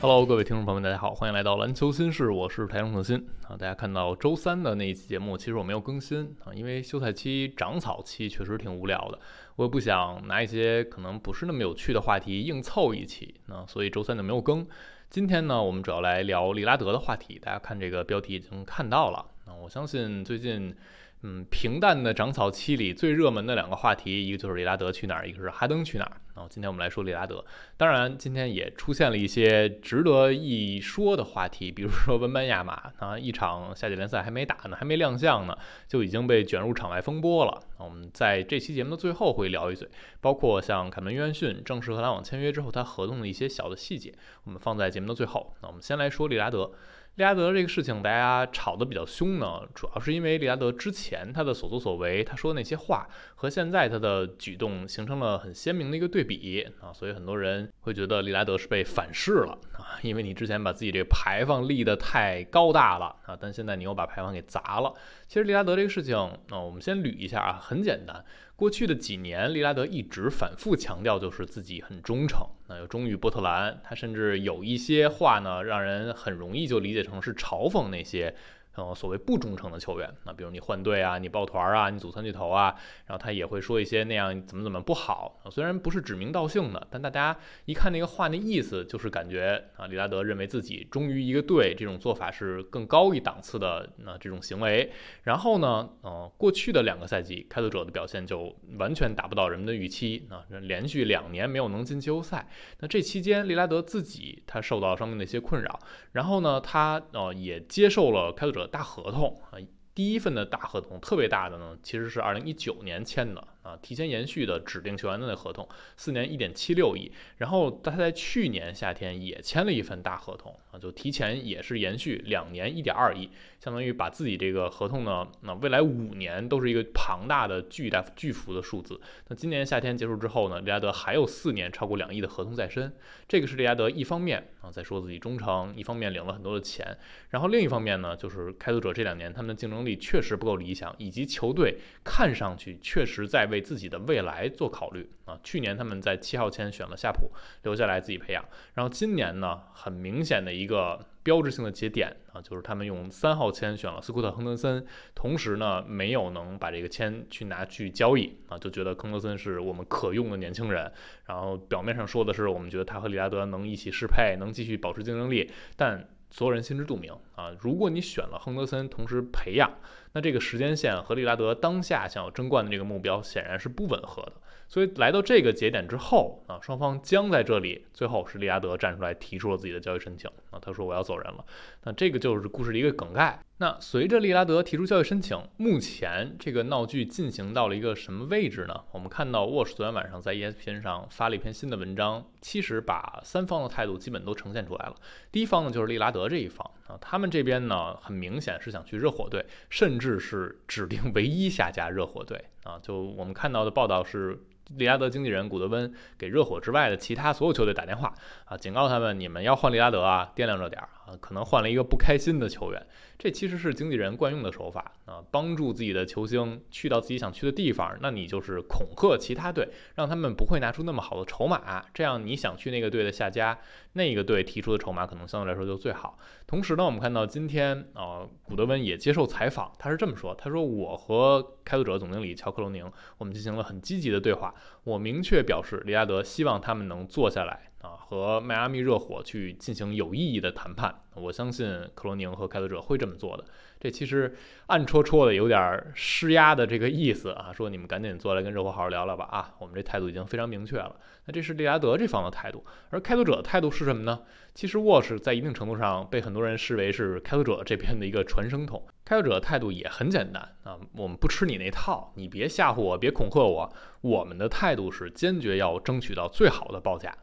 Hello，各位听众朋友们，大家好，欢迎来到篮球新事，我是台中特新啊。大家看到周三的那一期节目，其实我没有更新啊，因为休赛期、长草期确实挺无聊的，我也不想拿一些可能不是那么有趣的话题硬凑一起，那所以周三就没有更。今天呢，我们主要来聊利拉德的话题，大家看这个标题已经看到了啊，我相信最近。嗯，平淡的长草期里最热门的两个话题，一个就是利拉德去哪儿，一个是哈登去哪儿。然后今天我们来说利拉德，当然今天也出现了一些值得一说的话题，比如说文班亚马啊，一场夏季联赛还没打呢，还没亮相呢，就已经被卷入场外风波了。我们在这期节目的最后会聊一嘴，包括像凯文约翰逊正式和篮网签约之后，他合同的一些小的细节，我们放在节目的最后。那我们先来说利拉德。利拉德这个事情，大家吵得比较凶呢，主要是因为利拉德之前他的所作所为，他说的那些话和现在他的举动形成了很鲜明的一个对比啊，所以很多人会觉得利拉德是被反噬了啊，因为你之前把自己这个牌坊立得太高大了啊，但现在你又把牌坊给砸了。其实利拉德这个事情，那我们先捋一下啊，很简单。过去的几年，利拉德一直反复强调，就是自己很忠诚，那又忠于波特兰。他甚至有一些话呢，让人很容易就理解成是嘲讽那些。呃，所谓不忠诚的球员，那比如你换队啊，你抱团啊，你组三巨头啊，然后他也会说一些那样怎么怎么不好。虽然不是指名道姓的，但大家一看那个话，那意思就是感觉啊，利拉德认为自己忠于一个队，这种做法是更高一档次的那这种行为。然后呢，呃，过去的两个赛季，开拓者的表现就完全达不到人们的预期啊，连续两年没有能进季后赛。那这期间，利拉德自己他受到伤病的一些困扰，然后呢，他呃也接受了开拓者。大合同啊，第一份的大合同特别大的呢，其实是二零一九年签的。啊，提前延续的指定球员的那合同，四年一点七六亿。然后他在去年夏天也签了一份大合同啊，就提前也是延续两年一点二亿，相当于把自己这个合同呢，那未来五年都是一个庞大的巨大巨幅的数字。那今年夏天结束之后呢，利拉德还有四年超过两亿的合同在身。这个是利拉德一方面啊在说自己忠诚，一方面领了很多的钱。然后另一方面呢，就是开拓者这两年他们的竞争力确实不够理想，以及球队看上去确实在为。为自己的未来做考虑啊！去年他们在七号签选了夏普，留下来自己培养。然后今年呢，很明显的一个标志性的节点啊，就是他们用三号签选了斯库特·亨德森，同时呢，没有能把这个签去拿去交易啊，就觉得亨德森是我们可用的年轻人。然后表面上说的是，我们觉得他和利拉德能一起适配，能继续保持竞争力，但。所有人心知肚明啊，如果你选了亨德森，同时培养，那这个时间线和利拉德当下想要争冠的这个目标显然是不吻合的。所以来到这个节点之后啊，双方将在这里，最后是利拉德站出来提出了自己的交易申请啊，他说我要走人了。那这个就是故事的一个梗概。那随着利拉德提出交易申请，目前这个闹剧进行到了一个什么位置呢？我们看到沃什昨天晚上在 ESPN 上发了一篇新的文章，其实把三方的态度基本都呈现出来了。第一方呢就是利拉德这一方啊，他们这边呢很明显是想去热火队，甚至是指定唯一下家热火队啊。就我们看到的报道是。利拉德经纪人古德温给热火之外的其他所有球队打电话啊，警告他们：你们要换利拉德啊，掂量着点儿啊，可能换了一个不开心的球员。这其实是经纪人惯用的手法啊，帮助自己的球星去到自己想去的地方。那你就是恐吓其他队，让他们不会拿出那么好的筹码。这样你想去那个队的下家，那个队提出的筹码可能相对来说就最好。同时呢，我们看到今天啊，古德温也接受采访，他是这么说：他说我和开拓者总经理乔克罗宁，我们进行了很积极的对话。我明确表示，利拉德希望他们能坐下来啊，和迈阿密热火去进行有意义的谈判。我相信克罗宁和开拓者会这么做的。这其实暗戳戳的有点施压的这个意思啊，说你们赶紧坐来跟热火好好聊聊吧啊，我们这态度已经非常明确了。那这是利拉德这方的态度，而开拓者的态度是什么呢？其实沃什在一定程度上被很多人视为是开拓者这边的一个传声筒。开拓者的态度也很简单啊，我们不吃你那套，你别吓唬我，别恐吓我。我们的态度是坚决要争取到最好的报价。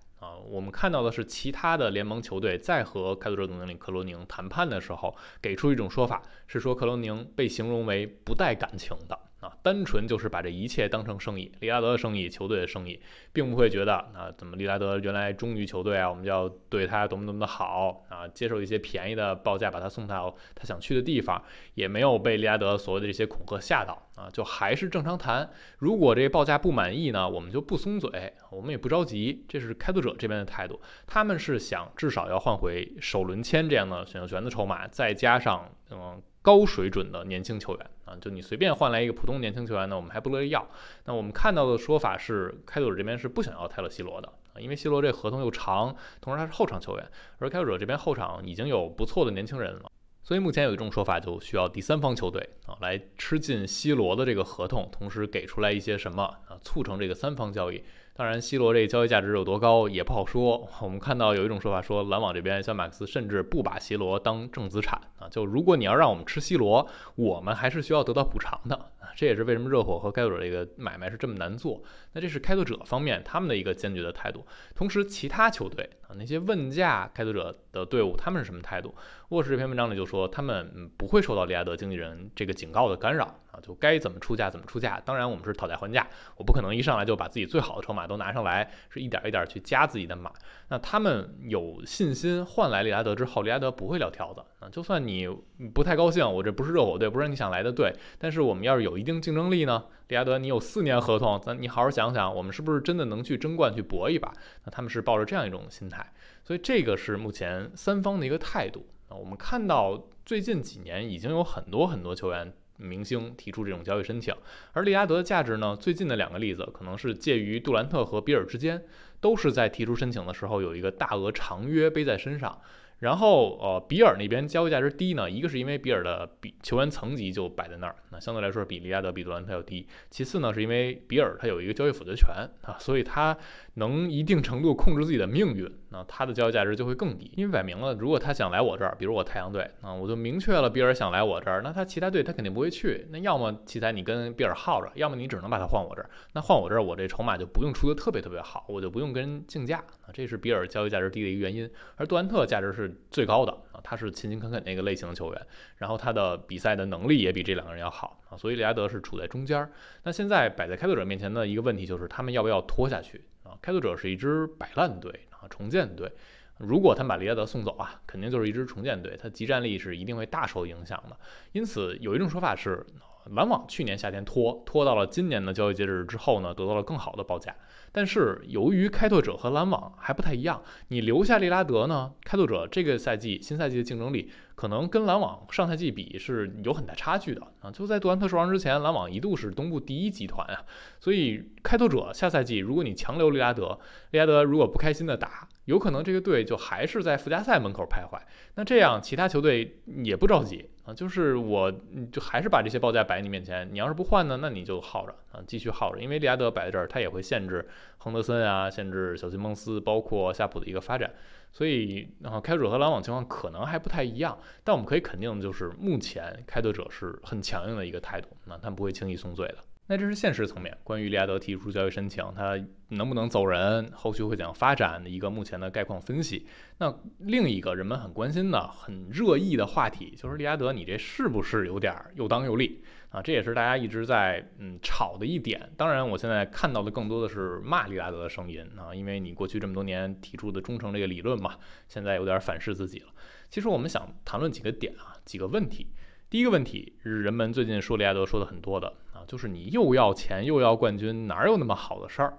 我们看到的是其他的联盟球队在和开拓者总经理克罗宁谈判的时候，给出一种说法，是说克罗宁被形容为不带感情的。啊，单纯就是把这一切当成生意，利拉德的生意，球队的生意，并不会觉得啊，怎么利拉德原来忠于球队啊，我们就要对他多么多么的好啊，接受一些便宜的报价把他送到他想去的地方，也没有被利拉德所谓的这些恐吓吓到啊，就还是正常谈。如果这个报价不满意呢，我们就不松嘴，我们也不着急，这是开拓者这边的态度，他们是想至少要换回首轮签这样的选秀权的筹码，再加上嗯。高水准的年轻球员啊，就你随便换来一个普通年轻球员呢，我们还不乐意要。那我们看到的说法是，开拓者这边是不想要泰勒·西罗的啊，因为西罗这合同又长，同时他是后场球员，而开拓者这边后场已经有不错的年轻人了，所以目前有一种说法，就需要第三方球队啊来吃进西罗的这个合同，同时给出来一些什么啊，促成这个三方交易。当然，C 罗这个交易价值有多高也不好说。我们看到有一种说法说，篮网这边像马克思甚至不把 C 罗当正资产啊，就如果你要让我们吃 C 罗，我们还是需要得到补偿的。这也是为什么热火和开拓者这个买卖是这么难做。那这是开拓者方面他们的一个坚决的态度。同时，其他球队啊，那些问价开拓者的队伍，他们是什么态度？沃什这篇文章里就说，他们不会受到利亚德经纪人这个警告的干扰啊，就该怎么出价怎么出价。当然，我们是讨价还价，我不可能一上来就把自己最好的筹码。都拿上来，是一点一点去加自己的码。那他们有信心换来利拉德之后，利拉德不会撂挑子啊。就算你不太高兴，我这不是热火队，不是你想来的队。但是我们要是有有一定竞争力呢，利拉德，你有四年合同，咱你好好想想，我们是不是真的能去争冠去搏一把？那他们是抱着这样一种心态，所以这个是目前三方的一个态度啊。我们看到最近几年已经有很多很多球员。明星提出这种交易申请，而利拉德的价值呢？最近的两个例子可能是介于杜兰特和比尔之间，都是在提出申请的时候有一个大额长约背在身上。然后，呃，比尔那边交易价值低呢，一个是因为比尔的比球员层级就摆在那儿，那相对来说比利亚德、比杜兰特要低。其次呢，是因为比尔他有一个交易否决权啊，所以他能一定程度控制自己的命运，那他的交易价值就会更低。因为摆明了，如果他想来我这儿，比如我太阳队啊，我就明确了比尔想来我这儿，那他其他队他肯定不会去。那要么奇才你跟比尔耗着，要么你只能把他换我这儿。那换我这儿，我这筹码就不用出的特别特别好，我就不用跟人竞价啊，这是比尔交易价值低的一个原因。而杜兰特价值是最高的。啊，他是勤勤恳恳那个类型的球员，然后他的比赛的能力也比这两个人要好啊，所以利拉德是处在中间。那现在摆在开拓者面前的一个问题就是，他们要不要拖下去啊？开拓者是一支摆烂队重建队。如果他把利亚德送走啊，肯定就是一支重建队，他集战力是一定会大受影响的。因此，有一种说法是。往往去年夏天拖拖到了今年的交易截止日之后呢，得到了更好的报价。但是由于开拓者和篮网还不太一样，你留下利拉德呢，开拓者这个赛季新赛季的竞争力可能跟篮网上赛季比是有很大差距的啊。就在杜兰特受伤之前，篮网一度是东部第一集团啊。所以开拓者下赛季如果你强留利拉德，利拉德如果不开心的打。有可能这个队就还是在附加赛门口徘徊，那这样其他球队也不着急啊，就是我就还是把这些报价摆你面前，你要是不换呢，那你就耗着啊，继续耗着，因为利拉德摆在这儿，他也会限制亨德森啊，限制小西蒙斯，包括夏普的一个发展，所以然后开拓者和篮网情况可能还不太一样，但我们可以肯定就是目前开拓者是很强硬的一个态度，那他们不会轻易松嘴的。那这是现实层面，关于利亚德提出交易申请，他能不能走人，后续会怎样发展的一个目前的概况分析。那另一个人们很关心的、很热议的话题，就是利亚德，你这是不是有点又当又立啊？这也是大家一直在嗯吵的一点。当然，我现在看到的更多的是骂利亚德的声音啊，因为你过去这么多年提出的忠诚这个理论嘛，现在有点反噬自己了。其实我们想谈论几个点啊，几个问题。第一个问题是人们最近说利拉德说的很多的啊，就是你又要钱又要冠军，哪有那么好的事儿？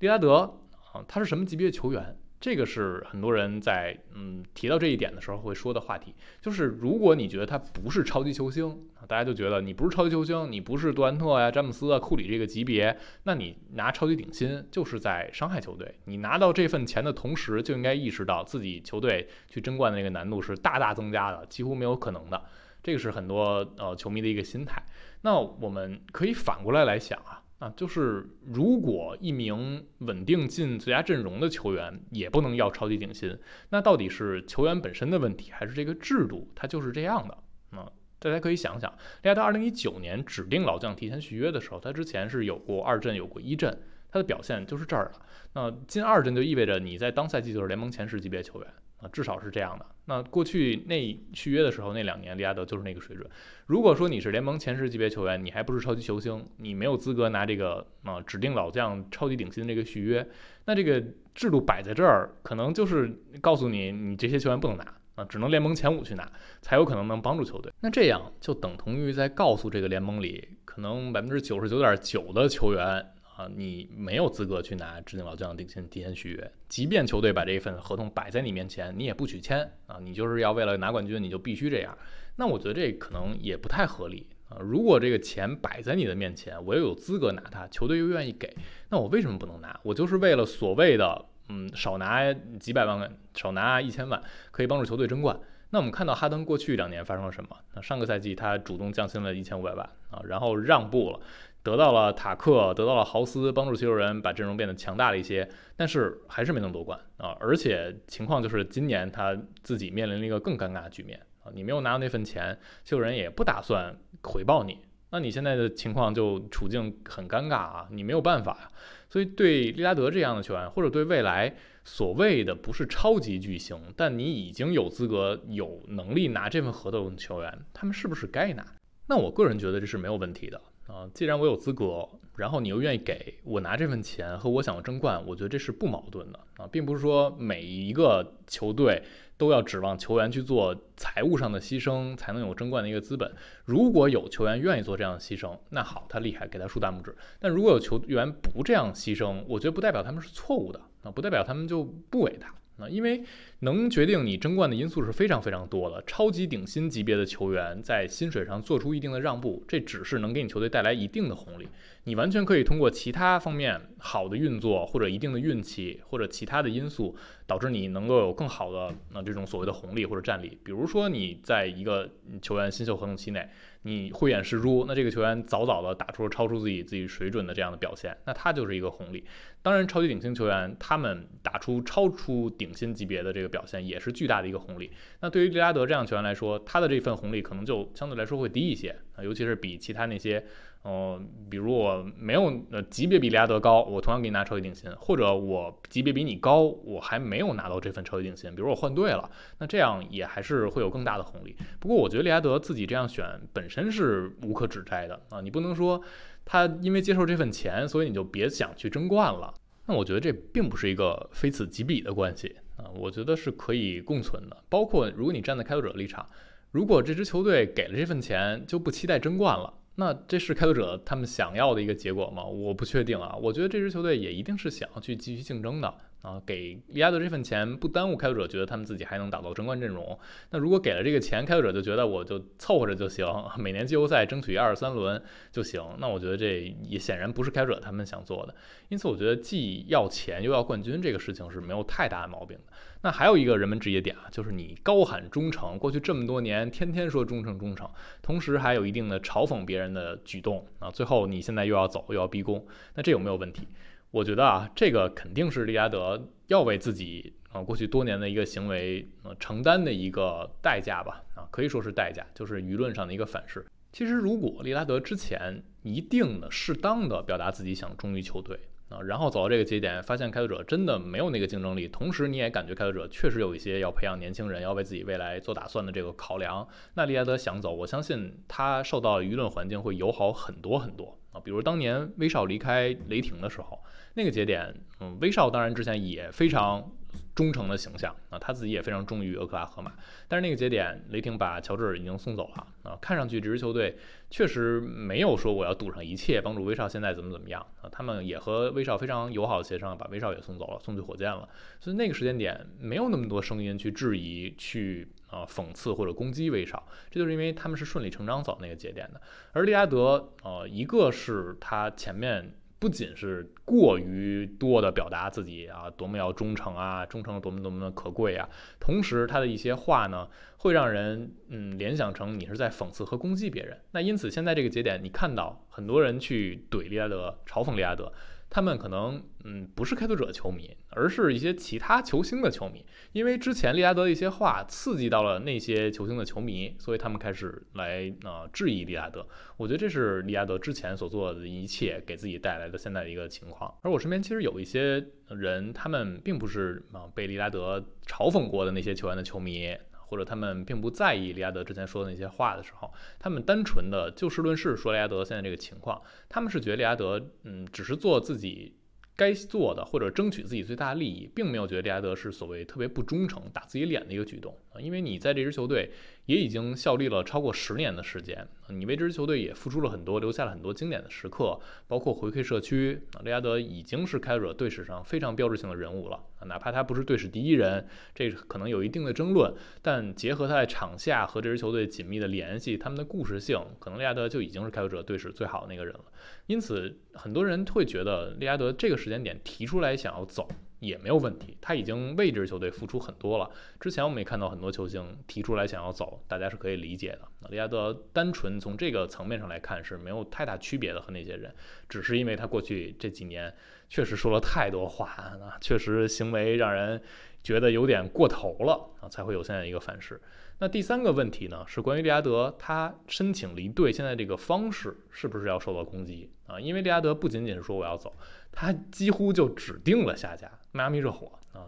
利拉德啊，他是什么级别的球员？这个是很多人在嗯提到这一点的时候会说的话题。就是如果你觉得他不是超级球星啊，大家就觉得你不是超级球星，你不是杜兰特呀、詹姆斯啊、库里这个级别，那你拿超级顶薪就是在伤害球队。你拿到这份钱的同时，就应该意识到自己球队去争冠的那个难度是大大增加的，几乎没有可能的。这个是很多呃球迷的一个心态。那我们可以反过来来想啊，啊，就是如果一名稳定进最佳阵容的球员也不能要超级顶薪，那到底是球员本身的问题，还是这个制度它就是这样的？啊，大家可以想想，利亚德二零一九年指定老将提前续约的时候，他之前是有过二阵，有过一阵，他的表现就是这儿了。那进二阵就意味着你在当赛季就是联盟前十级别球员。啊，至少是这样的。那过去那续约的时候那两年，利拉德就是那个水准。如果说你是联盟前十级别球员，你还不是超级球星，你没有资格拿这个啊指定老将、超级顶薪的这个续约，那这个制度摆在这儿，可能就是告诉你，你这些球员不能拿啊，只能联盟前五去拿，才有可能能帮助球队。那这样就等同于在告诉这个联盟里，可能百分之九十九点九的球员。啊，你没有资格去拿指定老将顶薪提前续约，即便球队把这一份合同摆在你面前，你也不许签啊！你就是要为了拿冠军，你就必须这样。那我觉得这可能也不太合理啊。如果这个钱摆在你的面前，我又有资格拿它，球队又愿意给，那我为什么不能拿？我就是为了所谓的嗯少拿几百万，少拿一千万，可以帮助球队争冠。那我们看到哈登过去两年发生了什么？那上个赛季他主动降薪了一千五百万啊，然后让步了。得到了塔克，得到了豪斯，帮助球人把阵容变得强大了一些，但是还是没能夺冠啊！而且情况就是今年他自己面临了一个更尴尬的局面啊！你没有拿到那份钱，球人也不打算回报你，那你现在的情况就处境很尴尬啊！你没有办法！所以对利拉德这样的球员，或者对未来所谓的不是超级巨星，但你已经有资格、有能力拿这份合同的球员，他们是不是该拿？那我个人觉得这是没有问题的。啊，既然我有资格，然后你又愿意给我拿这份钱和我想要争冠，我觉得这是不矛盾的啊，并不是说每一个球队都要指望球员去做财务上的牺牲才能有争冠的一个资本。如果有球员愿意做这样的牺牲，那好，他厉害，给他竖大拇指。但如果有球员不这样牺牲，我觉得不代表他们是错误的啊，不代表他们就不伟大。啊，因为能决定你争冠的因素是非常非常多的。超级顶薪级别的球员在薪水上做出一定的让步，这只是能给你球队带来一定的红利。你完全可以通过其他方面好的运作，或者一定的运气，或者其他的因素，导致你能够有更好的那这种所谓的红利或者战力。比如说你在一个球员新秀合同期内。你慧眼识珠，那这个球员早早的打出了超出自己自己水准的这样的表现，那他就是一个红利。当然，超级顶薪球员他们打出超出顶薪级别的这个表现，也是巨大的一个红利。那对于利拉德这样球员来说，他的这份红利可能就相对来说会低一些啊，尤其是比其他那些。哦，比如我没有呃级别比利拉德高，我同样给你拿超级顶薪，或者我级别比你高，我还没有拿到这份超级顶薪，比如我换队了，那这样也还是会有更大的红利。不过我觉得利拉德自己这样选本身是无可指摘的啊，你不能说他因为接受这份钱，所以你就别想去争冠了。那我觉得这并不是一个非此即彼的关系啊，我觉得是可以共存的。包括如果你站在开拓者的立场，如果这支球队给了这份钱，就不期待争冠了。那这是开拓者他们想要的一个结果吗？我不确定啊。我觉得这支球队也一定是想要去继续竞争的啊。给利亚德这份钱不耽误开拓者觉得他们自己还能打造争冠阵容。那如果给了这个钱，开拓者就觉得我就凑合着就行，每年季后赛争取一二三轮就行。那我觉得这也显然不是开拓者他们想做的。因此，我觉得既要钱又要冠军这个事情是没有太大的毛病的。那还有一个人们质疑点啊，就是你高喊忠诚，过去这么多年天天说忠诚忠诚，同时还有一定的嘲讽别人的举动啊，最后你现在又要走又要逼宫，那这有没有问题？我觉得啊，这个肯定是利拉德要为自己啊过去多年的一个行为呃承担的一个代价吧啊，可以说是代价，就是舆论上的一个反噬。其实如果利拉德之前一定的适当的表达自己想忠于球队。啊，然后走到这个节点，发现开拓者真的没有那个竞争力，同时你也感觉开拓者确实有一些要培养年轻人，要为自己未来做打算的这个考量。那利拉德想走，我相信他受到舆论环境会友好很多很多比如当年威少离开雷霆的时候，那个节点，嗯，威少当然之前也非常。忠诚的形象啊，他自己也非常忠于俄克拉荷马。但是那个节点，雷霆把乔治已经送走了啊，看上去这支球队确实没有说我要赌上一切帮助威少现在怎么怎么样啊。他们也和威少非常友好的协商，把威少也送走了，送去火箭了。所以那个时间点没有那么多声音去质疑、去啊讽刺或者攻击威少，这就是因为他们是顺理成章走那个节点的。而利拉德，呃，一个是他前面。不仅是过于多的表达自己啊，多么要忠诚啊，忠诚多么多么的可贵啊，同时他的一些话呢，会让人嗯联想成你是在讽刺和攻击别人。那因此现在这个节点，你看到很多人去怼利拉德，嘲讽利拉德，他们可能嗯不是开拓者球迷，而是一些其他球星的球迷，因为之前利拉德的一些话刺激到了那些球星的球迷，所以他们开始来啊质疑利拉德。我觉得这是利拉德之前所做的一切给自己带来的现在的一个情况。而我身边其实有一些人，他们并不是啊被利拉德嘲讽过的那些球员的球迷。或者他们并不在意利亚德之前说的那些话的时候，他们单纯的就事论事说利亚德现在这个情况，他们是觉得利亚德嗯只是做自己该做的，或者争取自己最大利益，并没有觉得利亚德是所谓特别不忠诚、打自己脸的一个举动啊，因为你在这支球队。也已经效力了超过十年的时间，你为这支球队也付出了很多，留下了很多经典的时刻，包括回馈社区。利拉德已经是开拓者队史上非常标志性的人物了，哪怕他不是队史第一人，这可能有一定的争论，但结合他在场下和这支球队紧密的联系，他们的故事性，可能利拉德就已经是开拓者队史最好的那个人了。因此，很多人会觉得利拉德这个时间点提出来想要走。也没有问题，他已经为这支球队付出很多了。之前我们也看到很多球星提出来想要走，大家是可以理解的。那利亚德单纯从这个层面上来看是没有太大区别的和那些人，只是因为他过去这几年确实说了太多话啊，确实行为让人觉得有点过头了啊，才会有现在一个反噬。那第三个问题呢，是关于利亚德他申请离队现在这个方式是不是要受到攻击啊？因为利亚德不仅仅是说我要走，他几乎就指定了下家。迈阿密热火啊，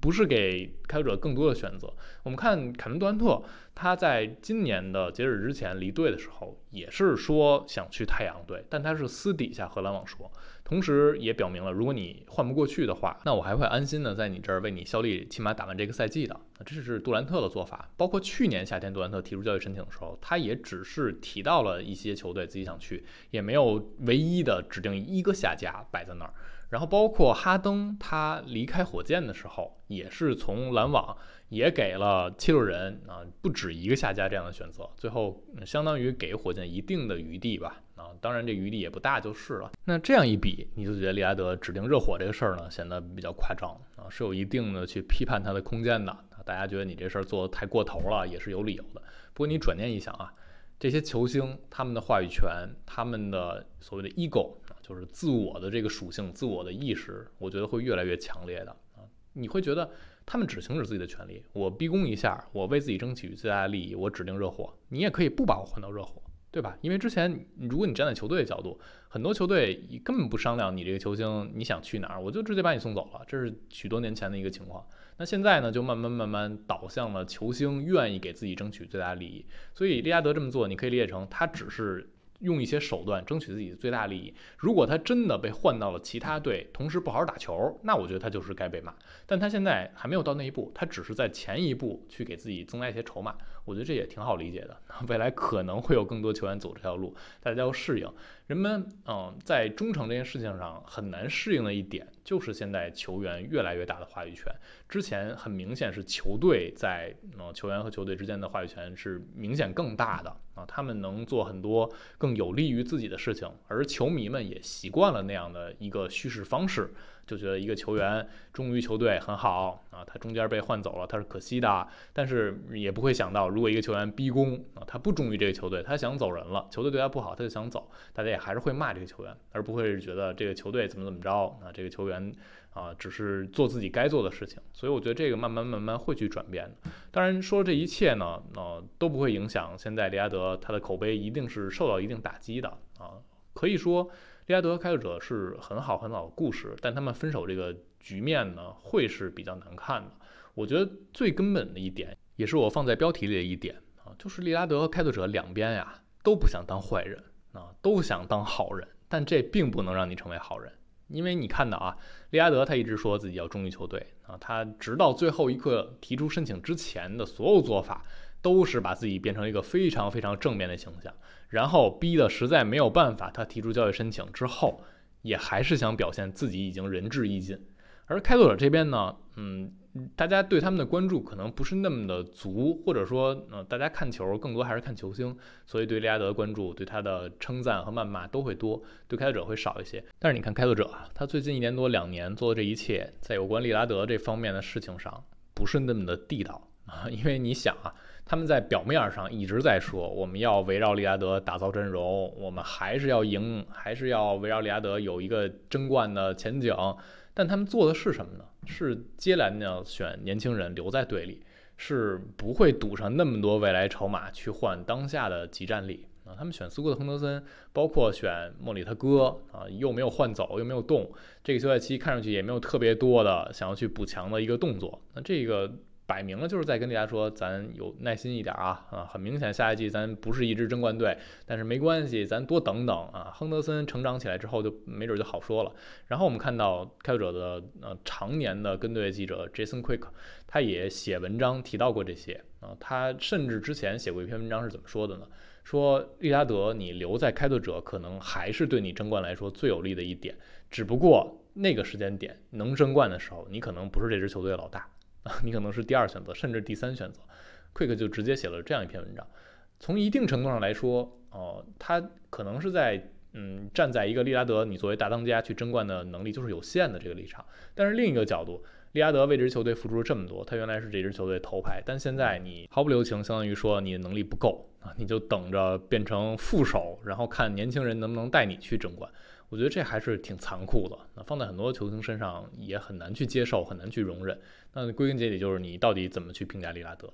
不是给开拓者更多的选择。我们看凯文杜兰特，他在今年的截止之前离队的时候，也是说想去太阳队，但他是私底下和篮网说，同时也表明了，如果你换不过去的话，那我还会安心的在你这儿为你效力，起码打完这个赛季的。这是杜兰特的做法。包括去年夏天杜兰特提出交易申请的时候，他也只是提到了一些球队自己想去，也没有唯一的指定一个下家摆在那儿。然后包括哈登，他离开火箭的时候，也是从篮网也给了七六人啊，不止一个下家这样的选择，最后相当于给火箭一定的余地吧啊，当然这余地也不大就是了。那这样一比，你就觉得利拉德指定热火这个事儿呢，显得比较夸张啊，是有一定的去批判他的空间的啊。大家觉得你这事儿做的太过头了，也是有理由的。不过你转念一想啊，这些球星他们的话语权，他们的所谓的 ego。就是自我的这个属性、自我的意识，我觉得会越来越强烈的啊！你会觉得他们只行使自己的权利，我逼宫一下，我为自己争取最大的利益，我指定热火，你也可以不把我换到热火，对吧？因为之前如果你站在球队的角度，很多球队根本不商量你这个球星你想去哪儿，我就直接把你送走了，这是许多年前的一个情况。那现在呢，就慢慢慢慢导向了球星愿意给自己争取最大利益，所以利拉德这么做，你可以理解成他只是。用一些手段争取自己的最大利益。如果他真的被换到了其他队，同时不好好打球，那我觉得他就是该被骂。但他现在还没有到那一步，他只是在前一步去给自己增加一些筹码。我觉得这也挺好理解的。未来可能会有更多球员走这条路，大家要适应。人们嗯，在忠诚这件事情上很难适应的一点，就是现在球员越来越大的话语权。之前很明显是球队在嗯球员和球队之间的话语权是明显更大的啊，他们能做很多更有利于自己的事情，而球迷们也习惯了那样的一个叙事方式。就觉得一个球员忠于球队很好啊，他中间被换走了，他是可惜的，但是也不会想到，如果一个球员逼宫啊，他不忠于这个球队，他想走人了，球队对他不好，他就想走，大家也还是会骂这个球员，而不会是觉得这个球队怎么怎么着啊，这个球员啊只是做自己该做的事情，所以我觉得这个慢慢慢慢会去转变的。当然说这一切呢，呃都不会影响现在利亚德他的口碑一定是受到一定打击的啊，可以说。利拉德和开拓者是很好很好的故事，但他们分手这个局面呢，会是比较难看的。我觉得最根本的一点，也是我放在标题里的一点啊，就是利拉德和开拓者两边呀都不想当坏人啊，都想当好人，但这并不能让你成为好人，因为你看到啊，利拉德他一直说自己要忠于球队啊，他直到最后一刻提出申请之前的所有做法。都是把自己变成一个非常非常正面的形象，然后逼得实在没有办法，他提出交易申请之后，也还是想表现自己已经仁至义尽。而开拓者这边呢，嗯，大家对他们的关注可能不是那么的足，或者说，呃，大家看球更多还是看球星，所以对利拉德的关注、对他的称赞和谩骂都会多，对开拓者会少一些。但是你看开拓者啊，他最近一年多两年做的这一切，在有关利拉德这方面的事情上，不是那么的地道啊，因为你想啊。他们在表面上一直在说我们要围绕利拉德打造阵容，我们还是要赢，还是要围绕利拉德有一个争冠的前景。但他们做的是什么呢？是接连的选年轻人留在队里，是不会赌上那么多未来筹码去换当下的集战力啊。他们选苏格特亨德森，包括选莫里他哥啊，又没有换走，又没有动，这个休赛期看上去也没有特别多的想要去补强的一个动作。那这个。摆明了就是在跟大家说，咱有耐心一点啊啊！很明显，下一季咱不是一支争冠队，但是没关系，咱多等等啊。亨德森成长起来之后，就没准就好说了。然后我们看到开拓者的呃常年的跟队记者 Jason Quick，他也写文章提到过这些啊。他甚至之前写过一篇文章是怎么说的呢？说利拉德你留在开拓者，可能还是对你争冠来说最有利的一点。只不过那个时间点能争冠的时候，你可能不是这支球队的老大。你可能是第二选择，甚至第三选择。Quick 就直接写了这样一篇文章。从一定程度上来说，哦，他可能是在嗯站在一个利拉德你作为大当家去争冠的能力就是有限的这个立场。但是另一个角度，利拉德为这支球队付出了这么多，他原来是这支球队头牌，但现在你毫不留情，相当于说你的能力不够啊，你就等着变成副手，然后看年轻人能不能带你去争冠。我觉得这还是挺残酷的。那放在很多球星身上也很难去接受，很难去容忍。那归根结底就是你到底怎么去评价利拉德？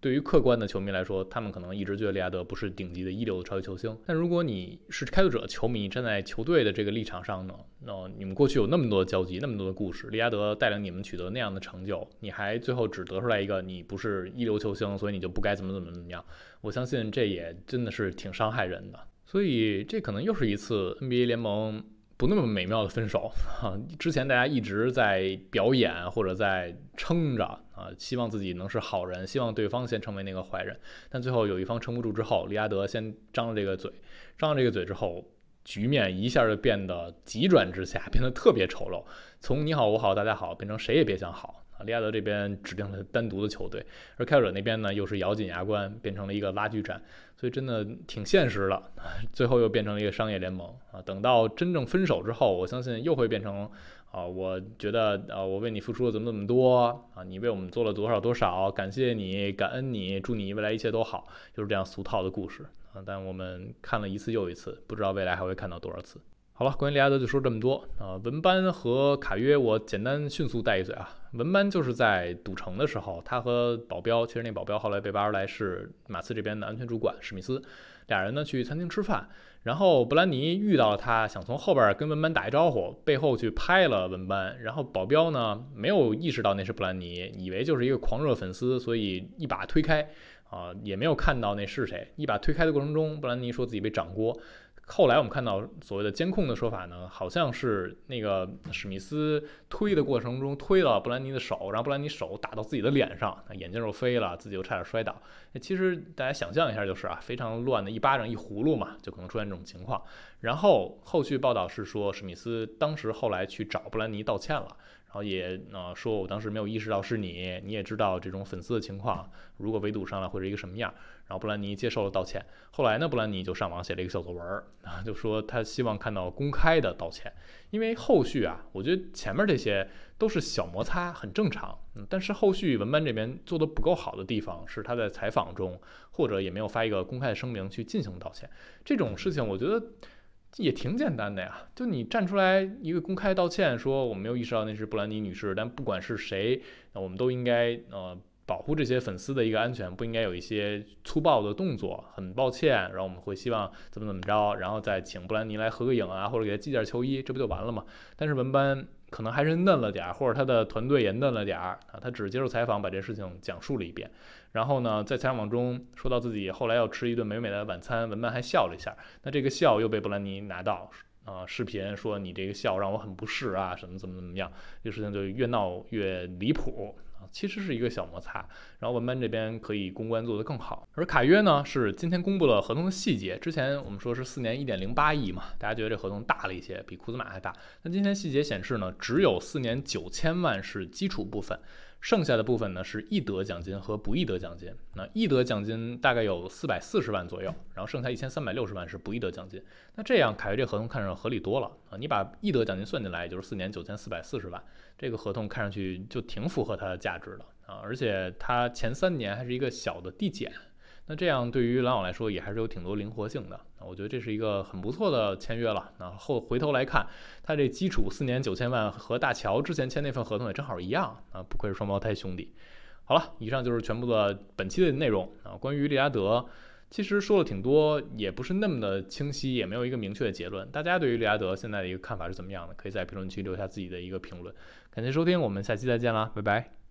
对于客观的球迷来说，他们可能一直觉得利拉德不是顶级的一流的超级球星。但如果你是开拓者球迷，站在球队的这个立场上呢？那你们过去有那么多的交集，那么多的故事，利拉德带领你们取得那样的成就，你还最后只得出来一个你不是一流球星，所以你就不该怎么怎么怎么样？我相信这也真的是挺伤害人的。所以这可能又是一次 NBA 联盟不那么美妙的分手啊！之前大家一直在表演或者在撑着啊，希望自己能是好人，希望对方先成为那个坏人。但最后有一方撑不住之后，利拉德先张了这个嘴，张了这个嘴之后，局面一下就变得急转直下，变得特别丑陋，从你好我好大家好变成谁也别想好。利亚德这边指定了单独的球队，而开拓者那边呢，又是咬紧牙关变成了一个拉锯战，所以真的挺现实的。最后又变成了一个商业联盟啊！等到真正分手之后，我相信又会变成啊，我觉得啊，我为你付出了怎么怎么多啊，你为我们做了多少多少，感谢你，感恩你，祝你未来一切都好，就是这样俗套的故事啊。但我们看了一次又一次，不知道未来还会看到多少次。好了，关于利亚德就说这么多啊。文班和卡约，我简单迅速带一嘴啊。文班就是在赌城的时候，他和保镖，其实那保镖后来被挖出来是马刺这边的安全主管史密斯，俩人呢去餐厅吃饭，然后布兰妮遇到了他，想从后边跟文班打一招呼，背后去拍了文班，然后保镖呢没有意识到那是布兰妮，以为就是一个狂热粉丝，所以一把推开，啊，也没有看到那是谁，一把推开的过程中，布兰妮说自己被掌掴。后来我们看到所谓的监控的说法呢，好像是那个史密斯推的过程中推了布兰妮的手，然后布兰妮手打到自己的脸上，眼镜又飞了，自己又差点摔倒。其实大家想象一下就是啊，非常乱的一巴掌一葫芦嘛，就可能出现这种情况。然后后续报道是说，史密斯当时后来去找布兰妮道歉了。然后也呃说，我当时没有意识到是你，你也知道这种粉丝的情况，如果围堵上来会是一个什么样。然后布兰妮接受了道歉。后来呢，布兰妮就上网写了一个小作文儿啊，就说他希望看到公开的道歉，因为后续啊，我觉得前面这些都是小摩擦，很正常。嗯，但是后续文班这边做的不够好的地方，是他在采访中或者也没有发一个公开的声明去进行道歉。这种事情，我觉得。也挺简单的呀，就你站出来一个公开道歉，说我没有意识到那是布兰妮女士，但不管是谁，那我们都应该呃保护这些粉丝的一个安全，不应该有一些粗暴的动作。很抱歉，然后我们会希望怎么怎么着，然后再请布兰妮来合个影啊，或者给他寄件球衣，这不就完了吗？但是文班。可能还是嫩了点儿，或者他的团队也嫩了点儿啊。他只是接受采访，把这事情讲述了一遍。然后呢，在采访中说到自己后来要吃一顿美美的晚餐，文班还笑了一下。那这个笑又被布兰妮拿到啊，视频说你这个笑让我很不适啊，什么怎么怎么样，这事情就越闹越离谱。其实是一个小摩擦，然后文班这边可以公关做得更好，而卡约呢是今天公布了合同的细节，之前我们说是四年一点零八亿嘛，大家觉得这合同大了一些，比库兹马还大，那今天细节显示呢，只有四年九千万是基础部分。剩下的部分呢是易得奖金和不易得奖金。那易得奖金大概有四百四十万左右，然后剩下一千三百六十万是不易得奖金。那这样凯越这合同看上合理多了啊！你把易得奖金算进来，也就是四年九千四百四十万，这个合同看上去就挺符合它的价值的啊，而且它前三年还是一个小的递减，那这样对于篮网来说也还是有挺多灵活性的。那我觉得这是一个很不错的签约了。那后回头来看，他这基础四年九千万和大乔之前签那份合同也正好一样啊，不愧是双胞胎兄弟。好了，以上就是全部的本期的内容啊，关于利拉德。其实说了挺多，也不是那么的清晰，也没有一个明确的结论。大家对于利拉德现在的一个看法是怎么样的？可以在评论区留下自己的一个评论。感谢收听，我们下期再见啦，拜拜。